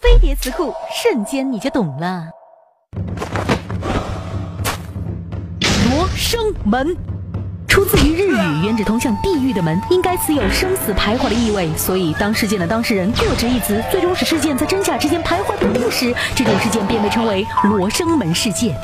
飞碟词库瞬间你就懂了。罗生门。出自于日语原指通向地狱的门应该词有生死徘徊的意味所以当事件的当事人各执一词最终使事件在真假之间徘徊不定时这种事件便被称为罗生门事件。